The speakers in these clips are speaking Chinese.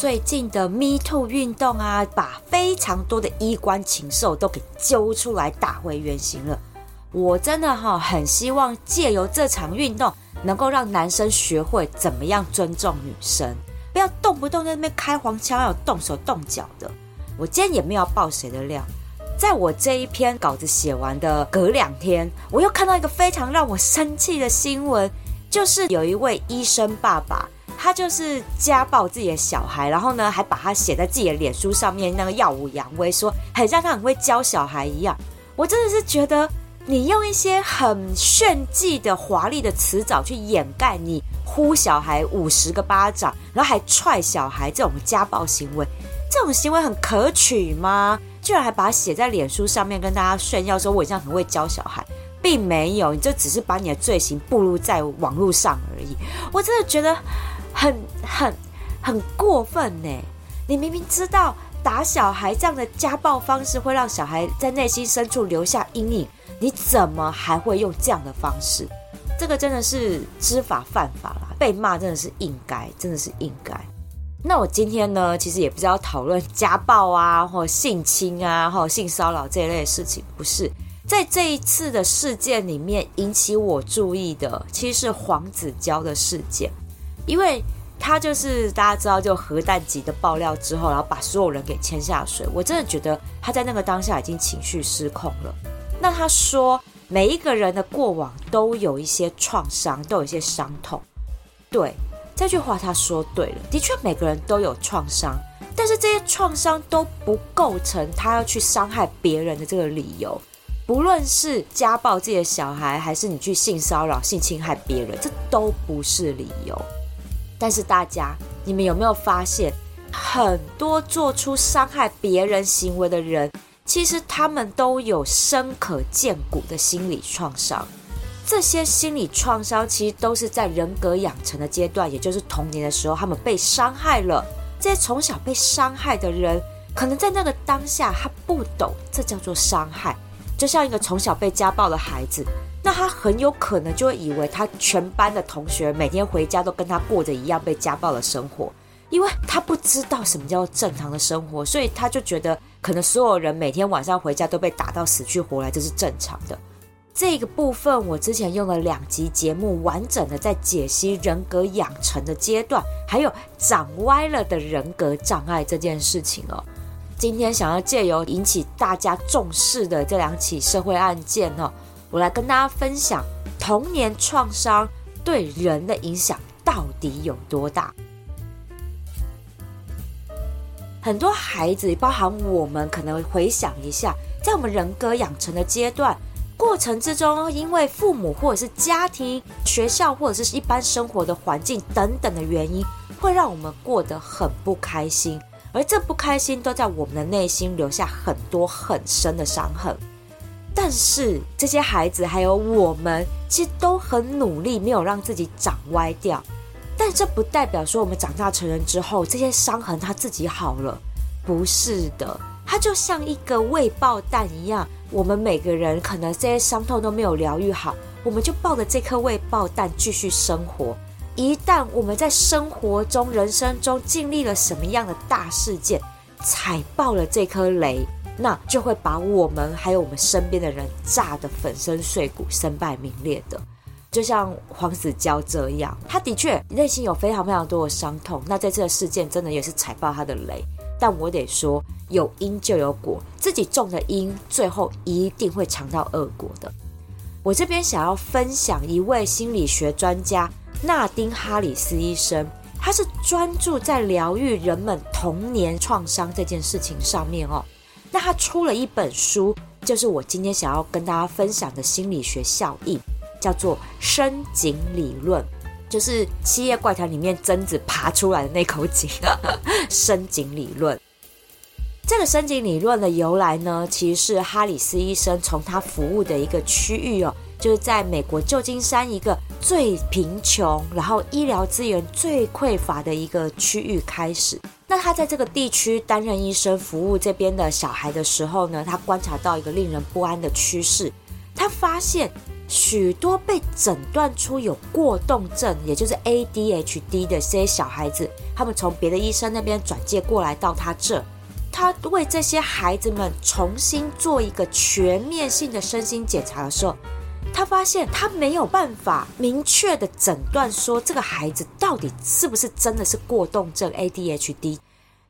最近的 Me Too 运动啊，把非常多的衣冠禽兽都给揪出来打回原形了。我真的哈很希望借由这场运动，能够让男生学会怎么样尊重女生，不要动不动在那边开黄腔，要动手动脚的。我今天也没有爆谁的料，在我这一篇稿子写完的隔两天，我又看到一个非常让我生气的新闻，就是有一位医生爸爸。他就是家暴自己的小孩，然后呢，还把他写在自己的脸书上面，那个耀武扬威，说很像他很会教小孩一样。我真的是觉得，你用一些很炫技的华丽的词藻去掩盖你呼小孩五十个巴掌，然后还踹小孩这种家暴行为，这种行为很可取吗？居然还把它写在脸书上面跟大家炫耀说我这样很会教小孩，并没有，你就只是把你的罪行暴露在网络上而已。我真的觉得。很很很过分呢！你明明知道打小孩这样的家暴方式会让小孩在内心深处留下阴影，你怎么还会用这样的方式？这个真的是知法犯法啦！被骂真的是应该，真的是应该。那我今天呢，其实也不是要讨论家暴啊，或性侵啊，或性骚扰这一类的事情，不是。在这一次的事件里面，引起我注意的，其实是黄子佼的事件。因为他就是大家知道，就核弹级的爆料之后，然后把所有人给牵下水。我真的觉得他在那个当下已经情绪失控了。那他说，每一个人的过往都有一些创伤，都有一些伤痛。对，这句话他说对了，的确每个人都有创伤，但是这些创伤都不构成他要去伤害别人的这个理由。不论是家暴自己的小孩，还是你去性骚扰、性侵害别人，这都不是理由。但是大家，你们有没有发现，很多做出伤害别人行为的人，其实他们都有深可见骨的心理创伤。这些心理创伤其实都是在人格养成的阶段，也就是童年的时候，他们被伤害了。这些从小被伤害的人，可能在那个当下他不懂这叫做伤害，就像一个从小被家暴的孩子。那他很有可能就会以为他全班的同学每天回家都跟他过着一样被家暴的生活，因为他不知道什么叫正常的生活，所以他就觉得可能所有人每天晚上回家都被打到死去活来，这是正常的。这个部分我之前用了两集节目完整的在解析人格养成的阶段，还有长歪了的人格障碍这件事情哦。今天想要借由引起大家重视的这两起社会案件哦。我来跟大家分享童年创伤对人的影响到底有多大。很多孩子，包含我们，可能回想一下，在我们人格养成的阶段过程之中，因为父母或者是家庭、学校或者是一般生活的环境等等的原因，会让我们过得很不开心，而这不开心都在我们的内心留下很多很深的伤痕。但是这些孩子还有我们，其实都很努力，没有让自己长歪掉。但这不代表说我们长大成人之后，这些伤痕他自己好了，不是的。它就像一个未爆弹一样，我们每个人可能这些伤痛都没有疗愈好，我们就抱着这颗未爆弹继续生活。一旦我们在生活中、人生中经历了什么样的大事件，踩爆了这颗雷。那就会把我们还有我们身边的人炸得粉身碎骨、身败名裂的，就像黄子佼这样，他的确内心有非常非常多的伤痛。那在这次的事件真的也是踩爆他的雷，但我得说，有因就有果，自己种的因，最后一定会尝到恶果的。我这边想要分享一位心理学专家纳丁哈里斯医生，他是专注在疗愈人们童年创伤这件事情上面哦。那他出了一本书，就是我今天想要跟大家分享的心理学效应，叫做深井理论。就是《七夜怪谈》里面贞子爬出来的那口井，深井理论。这个深井理论的由来呢，其实是哈里斯医生从他服务的一个区域哦，就是在美国旧金山一个最贫穷，然后医疗资源最匮乏的一个区域开始。那他在这个地区担任医生，服务这边的小孩的时候呢，他观察到一个令人不安的趋势，他发现许多被诊断出有过动症，也就是 ADHD 的这些小孩子，他们从别的医生那边转介过来到他这。他为这些孩子们重新做一个全面性的身心检查的时候，他发现他没有办法明确的诊断说这个孩子到底是不是真的是过动症 ADHD，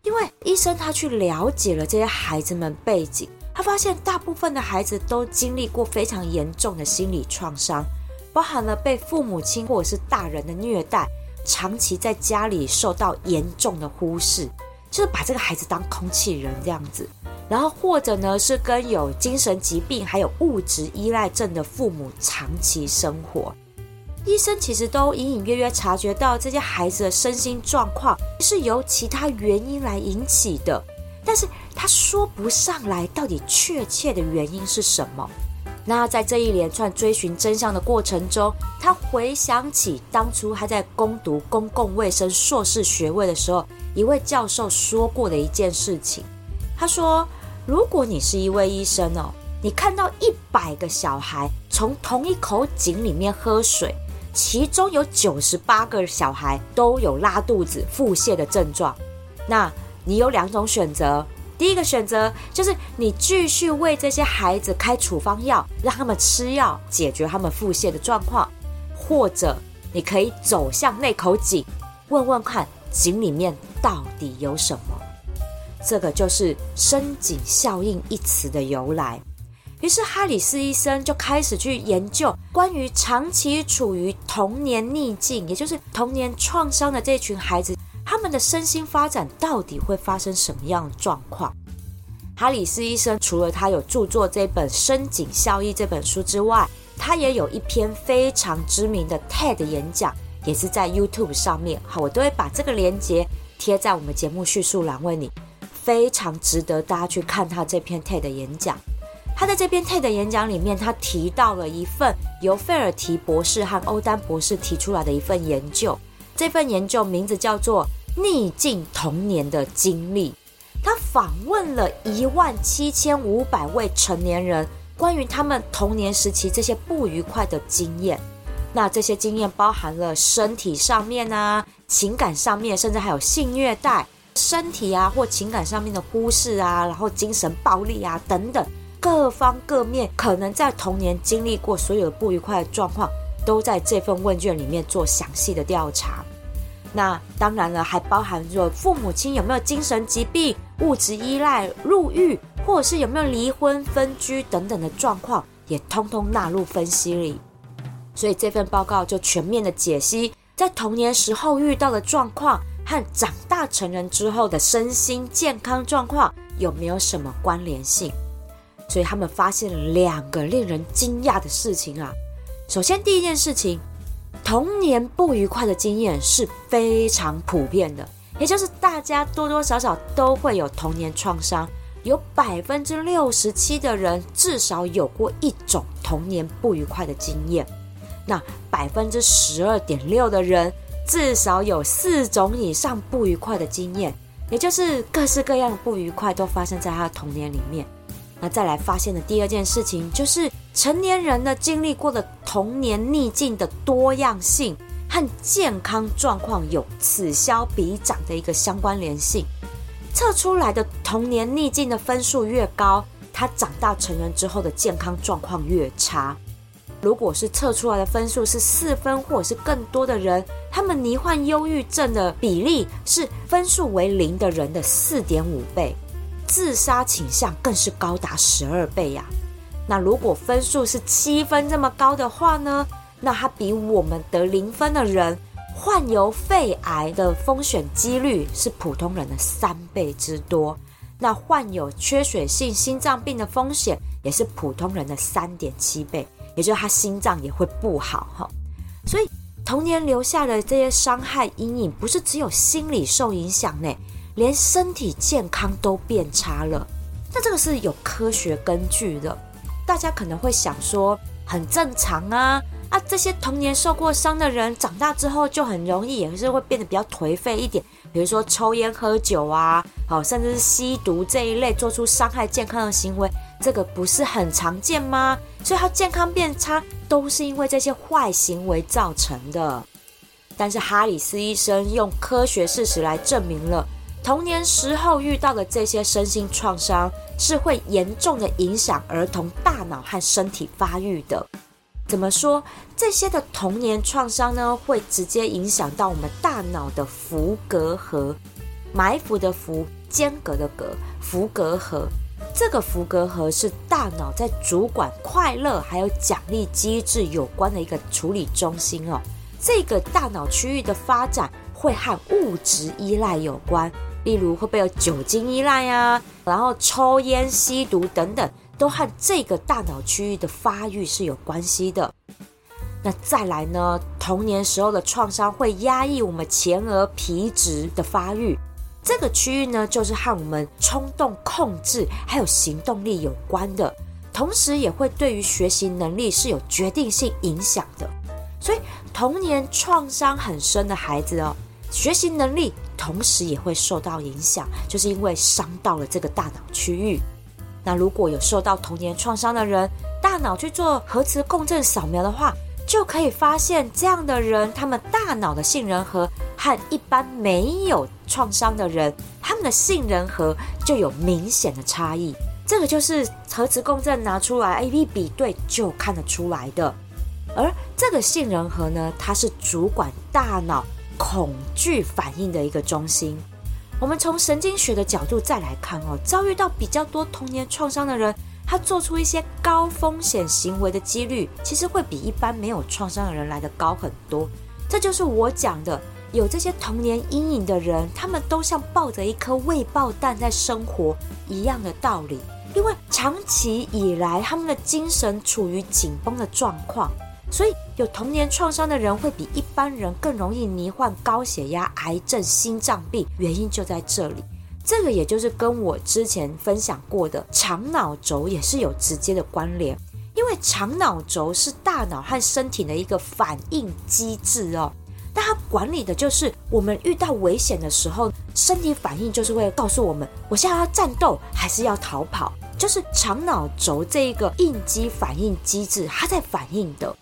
因为医生他去了解了这些孩子们背景，他发现大部分的孩子都经历过非常严重的心理创伤，包含了被父母亲或者是大人的虐待，长期在家里受到严重的忽视。就是把这个孩子当空气人这样子，然后或者呢是跟有精神疾病还有物质依赖症的父母长期生活，医生其实都隐隐约约察觉到这些孩子的身心状况是由其他原因来引起的，但是他说不上来到底确切的原因是什么。那在这一连串追寻真相的过程中，他回想起当初他在攻读公共卫生硕士学位的时候，一位教授说过的一件事情。他说：“如果你是一位医生哦，你看到一百个小孩从同一口井里面喝水，其中有九十八个小孩都有拉肚子、腹泻的症状，那你有两种选择。”第一个选择就是你继续为这些孩子开处方药，让他们吃药解决他们腹泻的状况，或者你可以走向那口井，问问看井里面到底有什么。这个就是“深井效应”一词的由来。于是哈里斯医生就开始去研究关于长期处于童年逆境，也就是童年创伤的这群孩子。他们的身心发展到底会发生什么样的状况？哈里斯医生除了他有著作这本《深井效应》这本书之外，他也有一篇非常知名的 TED 演讲，也是在 YouTube 上面。好，我都会把这个连接贴在我们节目叙述栏位里，非常值得大家去看他这篇 TED 演讲。他在这篇 TED 演讲里面，他提到了一份由费尔提博士和欧丹博士提出来的一份研究，这份研究名字叫做。逆境童年的经历，他访问了一万七千五百位成年人，关于他们童年时期这些不愉快的经验。那这些经验包含了身体上面啊、情感上面，甚至还有性虐待、身体啊或情感上面的忽视啊，然后精神暴力啊等等，各方各面可能在童年经历过所有的不愉快的状况，都在这份问卷里面做详细的调查。那当然了，还包含着父母亲有没有精神疾病、物质依赖、入狱，或者是有没有离婚、分居等等的状况，也通通纳入分析里。所以这份报告就全面的解析在童年时候遇到的状况和长大成人之后的身心健康状况有没有什么关联性。所以他们发现了两个令人惊讶的事情啊。首先，第一件事情。童年不愉快的经验是非常普遍的，也就是大家多多少少都会有童年创伤，有百分之六十七的人至少有过一种童年不愉快的经验，那百分之十二点六的人至少有四种以上不愉快的经验，也就是各式各样不愉快都发生在他的童年里面。那再来发现的第二件事情就是。成年人呢，经历过的童年逆境的多样性和健康状况有此消彼长的一个相关联性。测出来的童年逆境的分数越高，他长大成人之后的健康状况越差。如果是测出来的分数是四分或者是更多的人，他们罹患忧郁症的比例是分数为零的人的四点五倍，自杀倾向更是高达十二倍呀、那如果分数是七分这么高的话呢？那它比我们得零分的人患有肺癌的风险几率是普通人的三倍之多。那患有缺血性心脏病的风险也是普通人的三点七倍，也就是他心脏也会不好哈。所以童年留下的这些伤害阴影，不是只有心理受影响呢，连身体健康都变差了。那这个是有科学根据的。大家可能会想说，很正常啊。啊，这些童年受过伤的人，长大之后就很容易也是会变得比较颓废一点。比如说抽烟喝酒啊，好，甚至是吸毒这一类做出伤害健康的行为，这个不是很常见吗？所以他健康变差，都是因为这些坏行为造成的。但是哈里斯医生用科学事实来证明了，童年时候遇到的这些身心创伤，是会严重的影响儿童大脑和身体发育的。怎么说？这些的童年创伤呢，会直接影响到我们大脑的伏隔核，埋伏的伏，间隔的隔，伏隔核。这个伏隔核是大脑在主管快乐还有奖励机制有关的一个处理中心哦。这个大脑区域的发展会和物质依赖有关，例如会不会有酒精依赖啊，然后抽烟、吸毒等等。都和这个大脑区域的发育是有关系的。那再来呢？童年时候的创伤会压抑我们前额皮质的发育，这个区域呢，就是和我们冲动控制还有行动力有关的，同时也会对于学习能力是有决定性影响的。所以，童年创伤很深的孩子哦，学习能力同时也会受到影响，就是因为伤到了这个大脑区域。那如果有受到童年创伤的人，大脑去做核磁共振扫描的话，就可以发现这样的人，他们大脑的杏仁核和一般没有创伤的人，他们的杏仁核就有明显的差异。这个就是核磁共振拿出来 A B 比对就看得出来的。而这个杏仁核呢，它是主管大脑恐惧反应的一个中心。我们从神经学的角度再来看哦，遭遇到比较多童年创伤的人，他做出一些高风险行为的几率，其实会比一般没有创伤的人来得高很多。这就是我讲的，有这些童年阴影的人，他们都像抱着一颗未爆弹在生活一样的道理，因为长期以来他们的精神处于紧绷的状况。所以，有童年创伤的人会比一般人更容易罹患高血压、癌症、心脏病，原因就在这里。这个也就是跟我之前分享过的肠脑轴也是有直接的关联，因为肠脑轴是大脑和身体的一个反应机制哦。但它管理的就是我们遇到危险的时候，身体反应就是会告诉我们，我现在要战斗还是要逃跑，就是肠脑轴这一个应激反应机制，它在反应的。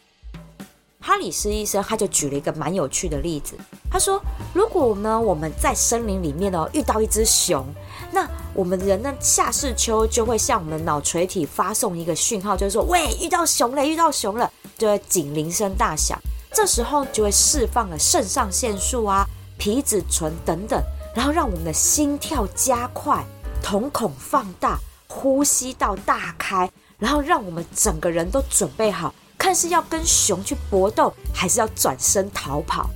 哈里斯医生他就举了一个蛮有趣的例子，他说：“如果呢我们在森林里面哦遇到一只熊，那我们人呢下视丘就会向我们脑垂体发送一个讯号，就是说喂遇到熊了，遇到熊了，就会警铃声大响。这时候就会释放了肾上腺素啊、皮质醇等等，然后让我们的心跳加快、瞳孔放大、呼吸道大开，然后让我们整个人都准备好。”看是要跟熊去搏斗，还是要转身逃跑？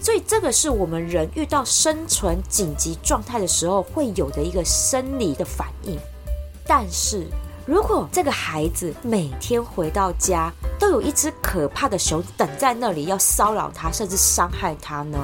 所以这个是我们人遇到生存紧急状态的时候会有的一个生理的反应。但是如果这个孩子每天回到家都有一只可怕的熊等在那里要骚扰他，甚至伤害他呢？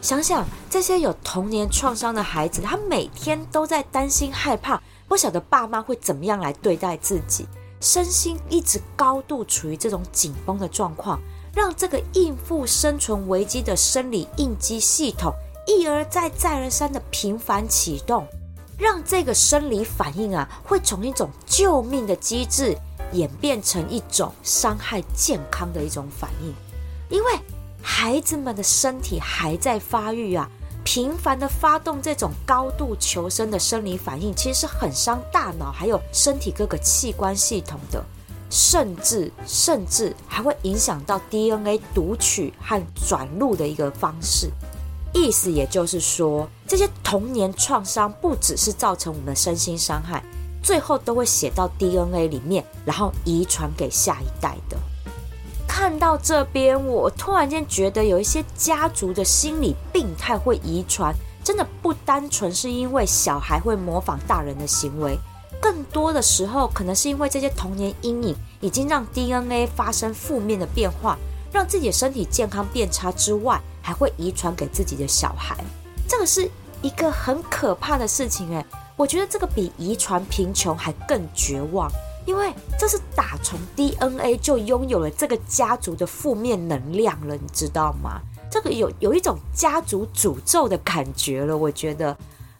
想想这些有童年创伤的孩子，他每天都在担心害怕，不晓得爸妈会怎么样来对待自己。身心一直高度处于这种紧绷的状况，让这个应付生存危机的生理应激系统一而再、再而三的频繁启动，让这个生理反应啊，会从一种救命的机制演变成一种伤害健康的一种反应，因为孩子们的身体还在发育啊。频繁的发动这种高度求生的生理反应，其实是很伤大脑还有身体各个器官系统的，甚至甚至还会影响到 DNA 读取和转录的一个方式。意思也就是说，这些童年创伤不只是造成我们的身心伤害，最后都会写到 DNA 里面，然后遗传给下一代的。看到这边，我突然间觉得有一些家族的心理病态会遗传，真的不单纯是因为小孩会模仿大人的行为，更多的时候可能是因为这些童年阴影已经让 DNA 发生负面的变化，让自己的身体健康变差之外，还会遗传给自己的小孩。这个是一个很可怕的事情诶，我觉得这个比遗传贫穷还更绝望，因为这是打从 DNA 就拥有了这个家族的负面能量了，你知道吗？这个有有一种家族诅咒的感觉了，我觉得。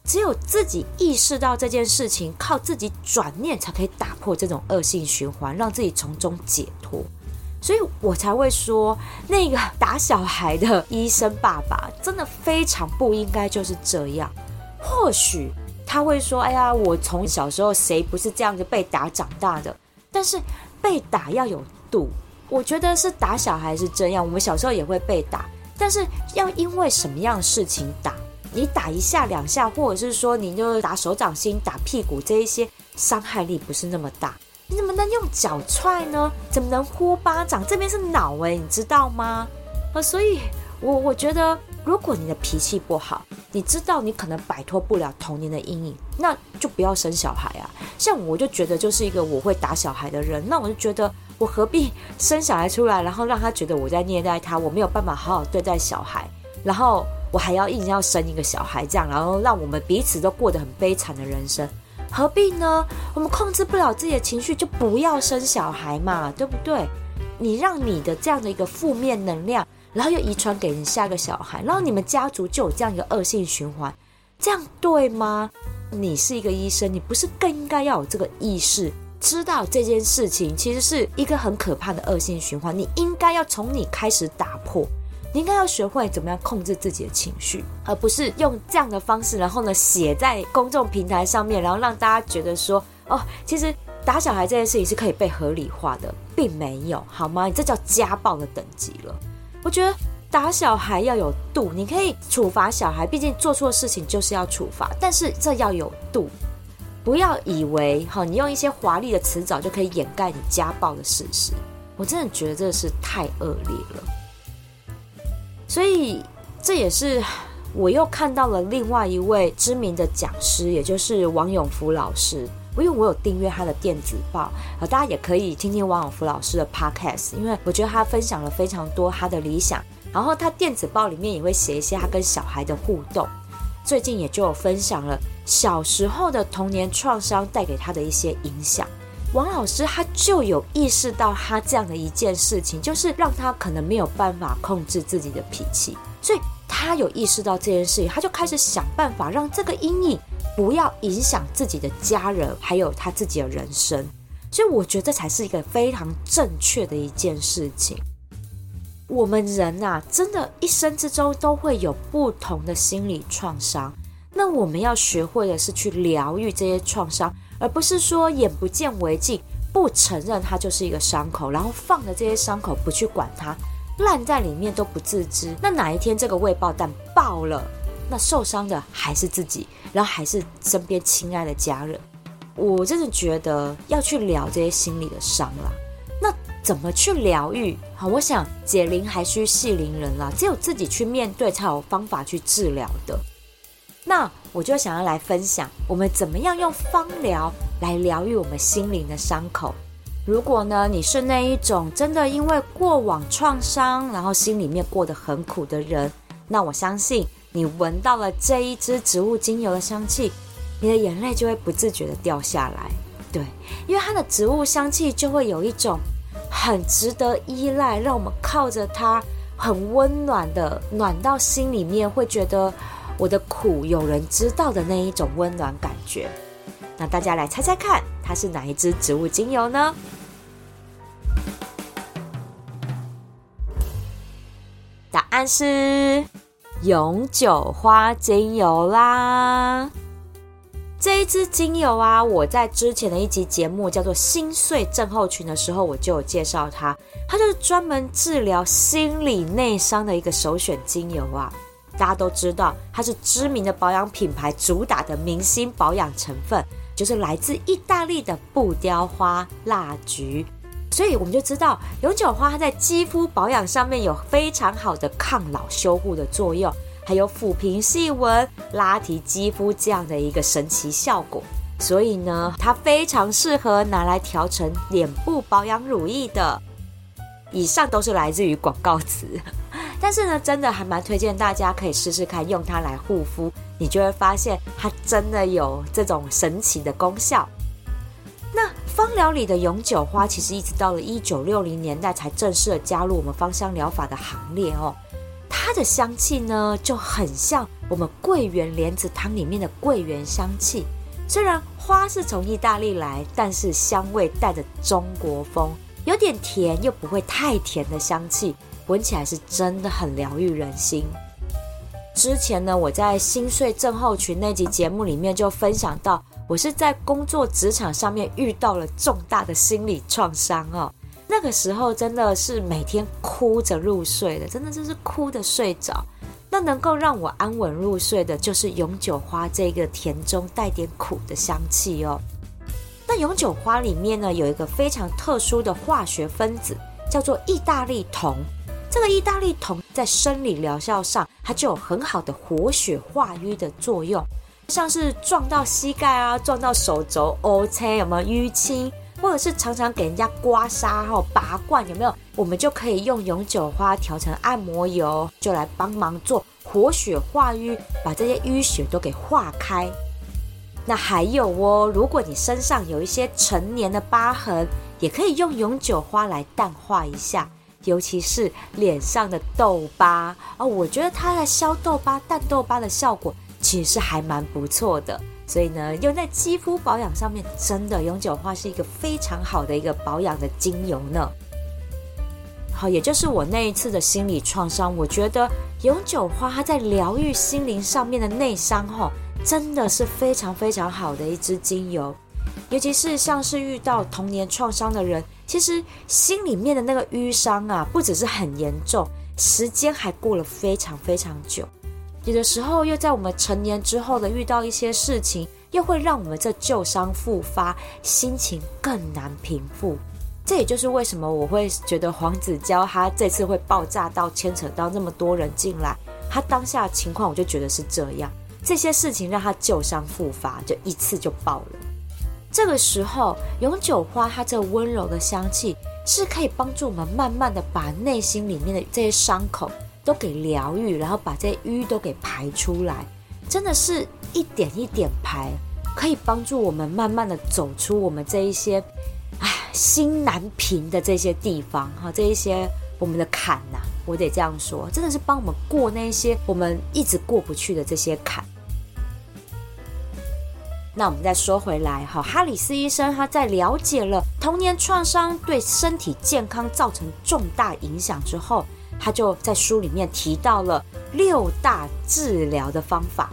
只有自己意识到这件事情，靠自己转念才可以打破这种恶性循环，让自己从中解脱。所以我才会说，那个打小孩的医生爸爸真的非常不应该就是这样。或许他会说：“哎呀，我从小时候谁不是这样子被打长大的？”但是被打要有度。我觉得是打小孩是这样，我们小时候也会被打，但是要因为什么样的事情打？你打一下两下，或者是说你就打手掌心、打屁股这一些，伤害力不是那么大。你怎么能用脚踹呢？怎么能呼巴掌？这边是脑诶，你知道吗？啊，所以我我觉得，如果你的脾气不好，你知道你可能摆脱不了童年的阴影，那就不要生小孩啊。像我就觉得就是一个我会打小孩的人，那我就觉得我何必生小孩出来，然后让他觉得我在虐待他，我没有办法好好对待小孩，然后。我还要硬要生一个小孩，这样，然后让我们彼此都过得很悲惨的人生，何必呢？我们控制不了自己的情绪，就不要生小孩嘛，对不对？你让你的这样的一个负面能量，然后又遗传给你下个小孩，然后你们家族就有这样一个恶性循环，这样对吗？你是一个医生，你不是更应该要有这个意识，知道这件事情其实是一个很可怕的恶性循环，你应该要从你开始打破。你应该要学会怎么样控制自己的情绪，而不是用这样的方式，然后呢，写在公众平台上面，然后让大家觉得说，哦，其实打小孩这件事情是可以被合理化的，并没有，好吗？你这叫家暴的等级了。我觉得打小孩要有度，你可以处罚小孩，毕竟做错事情就是要处罚，但是这要有度，不要以为哈，你用一些华丽的辞藻就可以掩盖你家暴的事实。我真的觉得这是太恶劣了。所以这也是我又看到了另外一位知名的讲师，也就是王永福老师。因为我有订阅他的电子报，呃，大家也可以听听王永福老师的 podcast，因为我觉得他分享了非常多他的理想。然后他电子报里面也会写一些他跟小孩的互动。最近也就有分享了小时候的童年创伤带给他的一些影响。王老师他就有意识到他这样的一件事情，就是让他可能没有办法控制自己的脾气，所以他有意识到这件事情，他就开始想办法让这个阴影不要影响自己的家人，还有他自己的人生。所以我觉得这才是一个非常正确的一件事情。我们人呐，真的，一生之中都会有不同的心理创伤，那我们要学会的是去疗愈这些创伤。而不是说眼不见为净，不承认它就是一个伤口，然后放着这些伤口不去管它，烂在里面都不自知。那哪一天这个未爆弹爆了，那受伤的还是自己，然后还是身边亲爱的家人。我真的觉得要去疗这些心理的伤啦。那怎么去疗愈？好，我想解铃还须系铃人啦，只有自己去面对，才有方法去治疗的。那我就想要来分享，我们怎么样用芳疗来疗愈我们心灵的伤口。如果呢，你是那一种真的因为过往创伤，然后心里面过得很苦的人，那我相信你闻到了这一支植物精油的香气，你的眼泪就会不自觉的掉下来。对，因为它的植物香气就会有一种很值得依赖，让我们靠着它很温暖的暖到心里面，会觉得。我的苦有人知道的那一种温暖感觉，那大家来猜猜看，它是哪一支植物精油呢？答案是永久花精油啦！这一支精油啊，我在之前的一集节目叫做《心碎症候群》的时候，我就有介绍它，它就是专门治疗心理内伤的一个首选精油啊。大家都知道，它是知名的保养品牌主打的明星保养成分，就是来自意大利的布雕花蜡菊。所以我们就知道，永久花它在肌肤保养上面有非常好的抗老修护的作用，还有抚平细纹、拉提肌肤这样的一个神奇效果。所以呢，它非常适合拿来调成脸部保养乳液的。以上都是来自于广告词。但是呢，真的还蛮推荐大家可以试试看用它来护肤，你就会发现它真的有这种神奇的功效。那芳疗里的永久花，其实一直到了一九六零年代才正式的加入我们芳香疗法的行列哦。它的香气呢，就很像我们桂圆莲子汤里面的桂圆香气。虽然花是从意大利来，但是香味带着中国风，有点甜又不会太甜的香气。闻起来是真的很疗愈人心。之前呢，我在心碎症候群那集节目里面就分享到，我是在工作职场上面遇到了重大的心理创伤哦。那个时候真的是每天哭着入睡的，真的就是哭的睡着。那能够让我安稳入睡的，就是永久花这个甜中带点苦的香气哦。那永久花里面呢，有一个非常特殊的化学分子，叫做意大利酮。这个意大利酮在生理疗效上，它就有很好的活血化瘀的作用，像是撞到膝盖啊、撞到手肘、OK 有没有淤青，或者是常常给人家刮痧后拔罐有没有？我们就可以用永久花调成按摩油，就来帮忙做活血化瘀，把这些淤血都给化开。那还有哦，如果你身上有一些陈年的疤痕，也可以用永久花来淡化一下。尤其是脸上的痘疤哦，我觉得它在消痘疤、淡痘疤的效果其实是还蛮不错的。所以呢，用在肌肤保养上面，真的永久花是一个非常好的一个保养的精油呢。好，也就是我那一次的心理创伤，我觉得永久花它在疗愈心灵上面的内伤，哈，真的是非常非常好的一支精油。尤其是像是遇到童年创伤的人。其实心里面的那个淤伤啊，不只是很严重，时间还过了非常非常久。有的时候又在我们成年之后的遇到一些事情，又会让我们这旧伤复发，心情更难平复。这也就是为什么我会觉得黄子佼他这次会爆炸到牵扯到那么多人进来，他当下情况我就觉得是这样，这些事情让他旧伤复发，就一次就爆了。这个时候，永久花它这温柔的香气是可以帮助我们慢慢的把内心里面的这些伤口都给疗愈，然后把这些瘀都给排出来，真的是一点一点排，可以帮助我们慢慢的走出我们这一些，唉，心难平的这些地方哈，这一些我们的坎呐，我得这样说，真的是帮我们过那些我们一直过不去的这些坎。那我们再说回来哈，哈里斯医生他在了解了童年创伤对身体健康造成重大影响之后，他就在书里面提到了六大治疗的方法。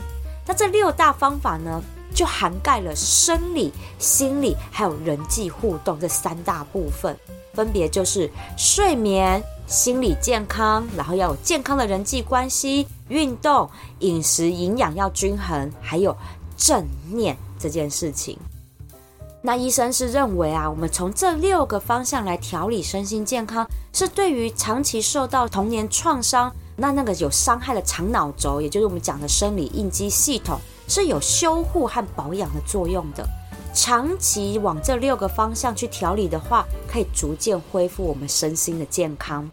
那这六大方法呢，就涵盖了生理、心理还有人际互动这三大部分，分别就是睡眠、心理健康，然后要有健康的人际关系、运动、饮食营养要均衡，还有正念。这件事情，那医生是认为啊，我们从这六个方向来调理身心健康，是对于长期受到童年创伤，那那个有伤害的长脑轴，也就是我们讲的生理应激系统，是有修护和保养的作用的。长期往这六个方向去调理的话，可以逐渐恢复我们身心的健康。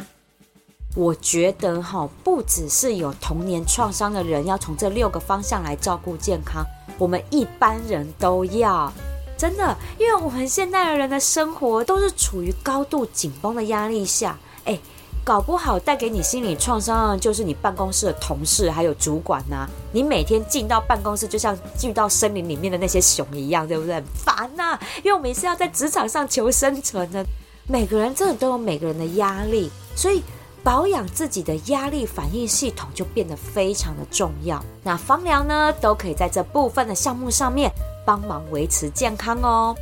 我觉得哈，不只是有童年创伤的人要从这六个方向来照顾健康。我们一般人都要，真的，因为我们现代的人的生活都是处于高度紧绷的压力下，哎，搞不好带给你心理创伤的就是你办公室的同事还有主管呐。你每天进到办公室，就像进到森林里面的那些熊一样，对不对？很烦呐，因为我们是要在职场上求生存的。每个人真的都有每个人的压力，所以。保养自己的压力反应系统就变得非常的重要。那芳疗呢，都可以在这部分的项目上面帮忙维持健康哦。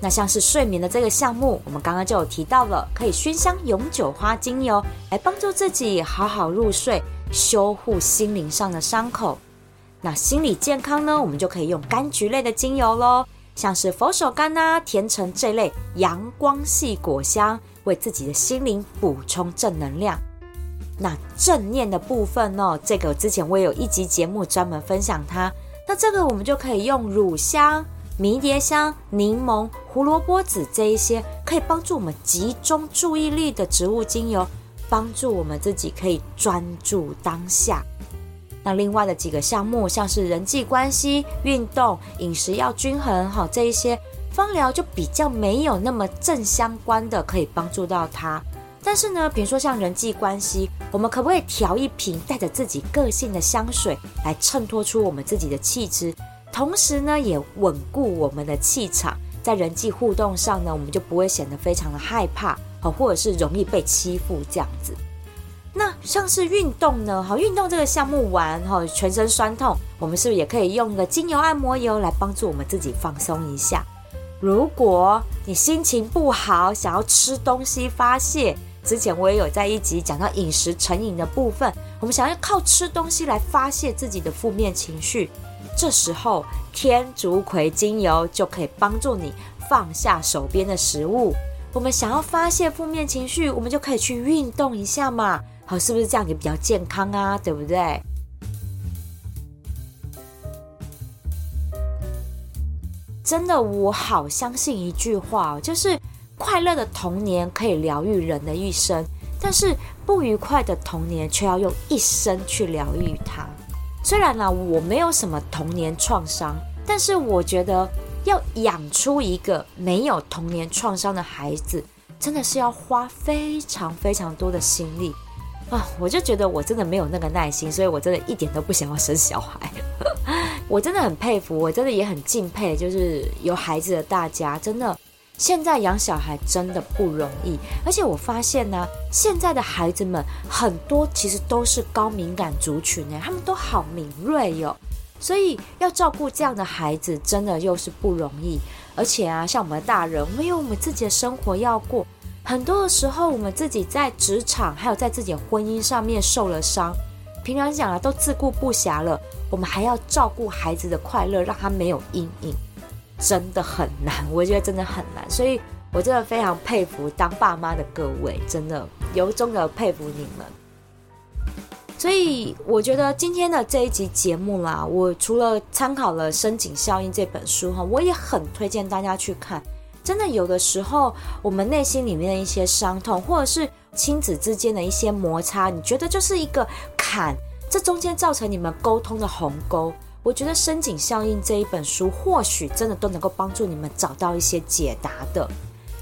那像是睡眠的这个项目，我们刚刚就有提到了，可以熏香永久花精油来帮助自己好好入睡，修护心灵上的伤口。那心理健康呢，我们就可以用柑橘类的精油喽，像是佛手柑呐、甜橙这类阳光系果香。为自己的心灵补充正能量。那正念的部分呢？这个之前我也有一集节目专门分享它。那这个我们就可以用乳香、迷迭香、柠檬、胡萝卜籽这一些可以帮助我们集中注意力的植物精油，帮助我们自己可以专注当下。那另外的几个项目，像是人际关系、运动、饮食要均衡，哈，这一些芳疗就比较没有那么正相关的，可以帮助到他。但是呢，比如说像人际关系，我们可不可以调一瓶带着自己个性的香水，来衬托出我们自己的气质，同时呢，也稳固我们的气场，在人际互动上呢，我们就不会显得非常的害怕，好，或者是容易被欺负这样子。那像是运动呢？好，运动这个项目完哈，全身酸痛，我们是不是也可以用一个精油按摩油来帮助我们自己放松一下？如果你心情不好，想要吃东西发泄，之前我也有在一集讲到饮食成瘾的部分，我们想要靠吃东西来发泄自己的负面情绪，这时候天竺葵精油就可以帮助你放下手边的食物。我们想要发泄负面情绪，我们就可以去运动一下嘛。好，是不是这样也比较健康啊？对不对？真的，我好相信一句话，就是快乐的童年可以疗愈人的一生，但是不愉快的童年却要用一生去疗愈它。虽然呢，我没有什么童年创伤，但是我觉得要养出一个没有童年创伤的孩子，真的是要花非常非常多的心力。啊，我就觉得我真的没有那个耐心，所以我真的一点都不想要生小孩。我真的很佩服，我真的也很敬佩，就是有孩子的大家，真的现在养小孩真的不容易。而且我发现呢，现在的孩子们很多其实都是高敏感族群呢，他们都好敏锐哟。所以要照顾这样的孩子，真的又是不容易。而且啊，像我们大人，我们有我们自己的生活要过。很多的时候，我们自己在职场，还有在自己的婚姻上面受了伤，平常讲了都自顾不暇了，我们还要照顾孩子的快乐，让他没有阴影，真的很难。我觉得真的很难，所以我真的非常佩服当爸妈的各位，真的由衷的佩服你们。所以我觉得今天的这一集节目啦，我除了参考了《深井效应》这本书哈，我也很推荐大家去看。真的有的时候，我们内心里面的一些伤痛，或者是亲子之间的一些摩擦，你觉得就是一个坎，这中间造成你们沟通的鸿沟。我觉得《深井效应》这一本书，或许真的都能够帮助你们找到一些解答的。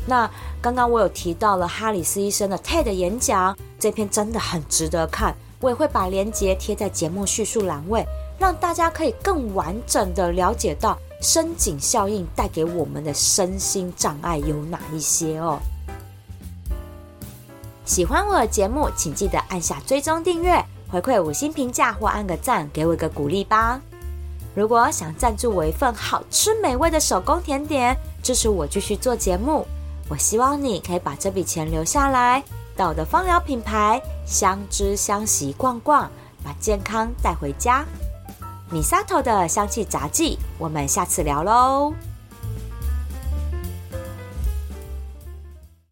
那刚刚我有提到了哈里斯医生的 TED 演讲，这篇真的很值得看，我也会把链接贴在节目叙述栏位，让大家可以更完整的了解到。深井效应带给我们的身心障碍有哪一些哦？喜欢我的节目，请记得按下追踪订阅，回馈五星评价或按个赞，给我一个鼓励吧。如果想赞助我一份好吃美味的手工甜点，支持我继续做节目，我希望你可以把这笔钱留下来，到我的芳疗品牌相知相惜逛逛，把健康带回家。米沙头的香气杂技，我们下次聊喽。